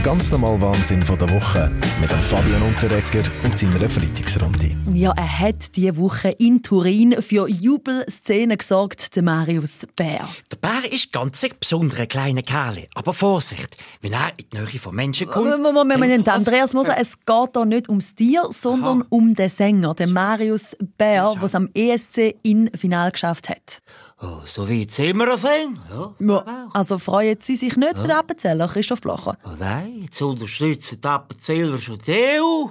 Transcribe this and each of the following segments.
Der ganz normale Wahnsinn von der Woche mit dem Fabian Unterrecker und seiner Freitagsrunde. Ja, er hat diese Woche in Turin für Jubelszenen gesorgt, der Marius Bär. Der Bär ist ganz ein besonderer kleiner Kerl. Aber Vorsicht, wenn er in die Nähe von Menschen kommt... Moment, Moment, Andreas Moser, es geht hier nicht ums Tier, sondern Aha. um den Sänger, den Marius Bär, der es am ESC in Final geschafft hat. Oh, so wie auf ihn. Ja. Ja. Also freuen Sie sich nicht für den Appenzeller, Christoph Blocher? Oh nein, jetzt unterstützen die Appenzähler schon die EU.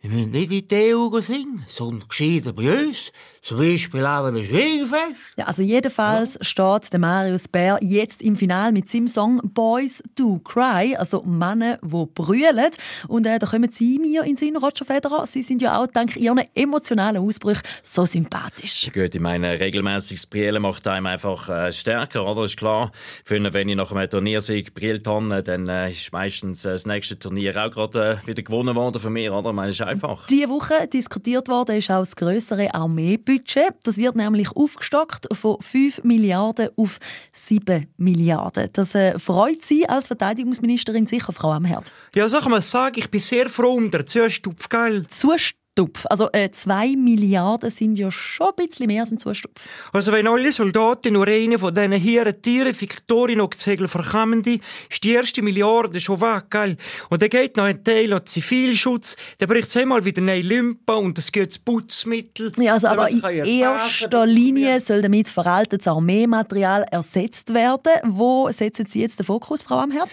Wir müssen nicht in die EU singen, sondern gescheiter bei uns. Zum Beispiel auch an der Schwiegerfest. Ja, also jedenfalls steht der Marius Bär jetzt im Finale mit seinem Song «Boys Do Cry», also Männer, die brüllen. Und äh, da kommen Sie mir in den Sinn, Roger Federer. Sie sind ja auch dank Ihren emotionalen Ausbrüchen so sympathisch. Gut, ich meine, regelmäßiges Brillen macht einem einfach äh, stärker, oder? Ist klar. Für ihn, wenn ich nach einem Turniersieg brillt habe, dann äh, ist meistens äh, das nächste Turnier auch gerade äh, wieder gewonnen worden von mir, oder? Ich meine, ist einfach. Diese Woche diskutiert worden ist auch das grössere Armeebudget. Das wird nämlich aufgestockt von 5 Milliarden auf 7 Milliarden. Das äh, freut Sie als Verteidigungsministerin sicher, Frau Amherd. Ja, sag mal, sag, ich bin sehr froh um den Zustupf, gell? Zustupf. Also äh, 2 Milliarden sind ja schon ein bisschen mehr als ein Zustupf. Also wenn alle Soldaten nur eine von diesen hier Tieren Viktorinox-Hegel verkommen, die, ist die erste Milliarde schon weg, gell? Und dann geht noch ein Teil an Zivilschutz, dann bricht es einmal wieder neue Limpa und es geht Putzmittel. Ja, also, aber in erster? Linie soll damit veraltetes Armeematerial ersetzt werden. Wo setzen Sie jetzt den Fokus, Frau Amherd?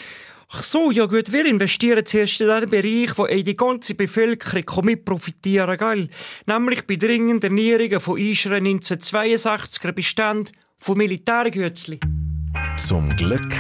Ach so, ja gut, wir investieren zuerst in den Bereich, wo eh die ganze Bevölkerung mit profitieren kann. Nämlich bei dringenden Ernährungen von unseren 1962er Bestand von Militärgützli. Zum Glück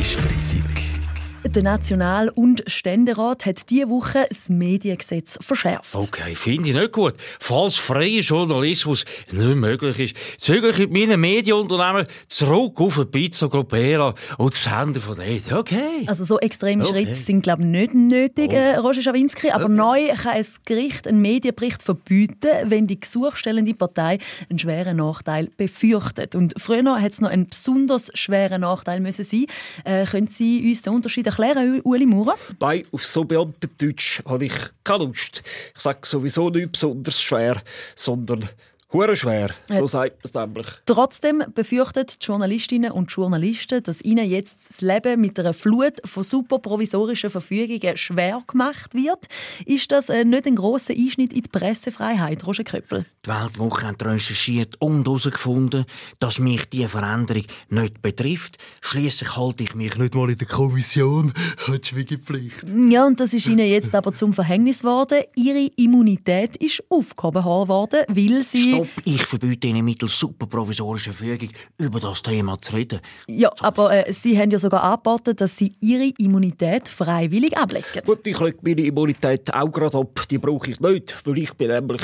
ist Freitag. Der National- und Ständerat hat diese Woche das Mediengesetz verschärft. Okay, finde ich nicht gut. Falls freier Journalismus nicht möglich ist, zögere ich meine Medienunternehmen zurück auf eine Pizza-Gruppera und das Senden von dort. Okay. Also so extreme Okay. Schritte sind glaube ich nicht nötig, äh, Roger Schawinski. Aber neu kann ein Gericht einen Medienbericht verbieten, wenn die gesuchstellende Partei einen schweren Nachteil befürchtet. Und früher hat es noch einen besonders schweren Nachteil müssen sein. Äh, können Sie uns den Unterschied erklären, Uli Maurer? Nein, auf so Beamtendeutsch habe ich keine Lust. Ich sage sowieso nicht besonders schwer, sondern hure schwer. So sagt man es nämlich. Trotzdem befürchten die Journalistinnen und Journalisten, dass ihnen jetzt das Leben mit einer Flut von super provisorischen Verfügungen schwer gemacht wird. Ist das äh, nicht ein grosser Einschnitt in die Pressefreiheit, Roger Köppel? Die Weltwoche hat recherchiert und herausgefunden, dass mich diese Veränderung nicht betrifft. Schließlich halte ich mich nicht mal in der Kommission an die Schwiegepflicht. Ja, und das ist ihnen jetzt aber zum Verhängnis geworden. Ihre Immunität ist aufgehoben worden, weil sie... Stopp, ich verbiete Ihnen mittels super provisorischer Verfügung über das Thema zu reden. Ja, aber äh, sie haben ja sogar angeboten, dass sie ihre Immunität freiwillig ablegen. Gut, ich lege meine Immunität auch gerade ab. Die brauche ich nicht, weil ich bin nämlich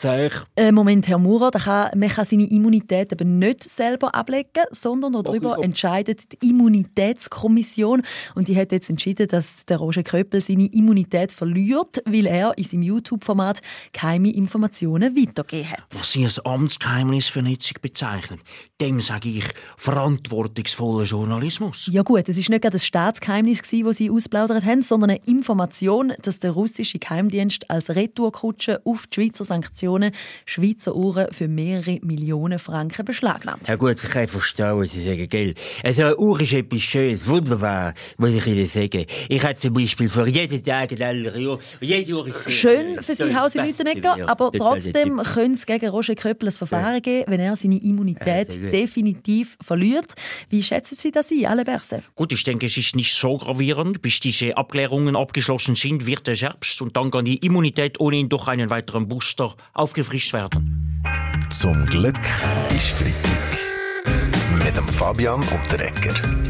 zäh. Äh, Moment, Herr Maurer, da kann, man kann seine Immunität eben nicht selber ablegen, sondern darüber entscheidet die Immunitätskommission. Und die hat jetzt entschieden, dass der Roger Köppel seine Immunität verliert, weil er in seinem YouTube-Format geheime Informationen weitergegeben hat. Was Sie als Amtsgeheimnis für Nutzung bezeichnen, dem sage ich verantwortungsvoller Journalismus. Ja gut, es ist nicht gerade das Staatsgeheimnis, das sie ausplaudert haben, sondern eine Information, dass der russische Geheimdienst als Retourkutsche auf die Schweizer Sanktionen Schweizer Uhren für mehrere Millionen Franken beschlagnahmt. Ja gut, ich kann verstehen, was Sie sagen, gell? Also, eine Uhr ist etwas Schönes, wunderbar, muss ich Ihnen sagen. Ich habe zum Beispiel für jeden Tag eine Uhr. Jede Uhr ist Schön für Sie, Hausi Lütenegger, aber trotzdem könnte es gegen Roger Köppel ein Verfahren geben, wenn er seine Immunität Ja, definitiv verliert. Wie schätzen Sie das ein, alle Berse? Gut, ich denke, es ist nicht so gravierend. Bis diese Abklärungen abgeschlossen sind, wird der Herbst und dann kann die Immunität ohnehin durch einen weiteren Booster aufgefrischt werden. Zum Glück ist Freitag. Mit dem Fabian und der Ecker.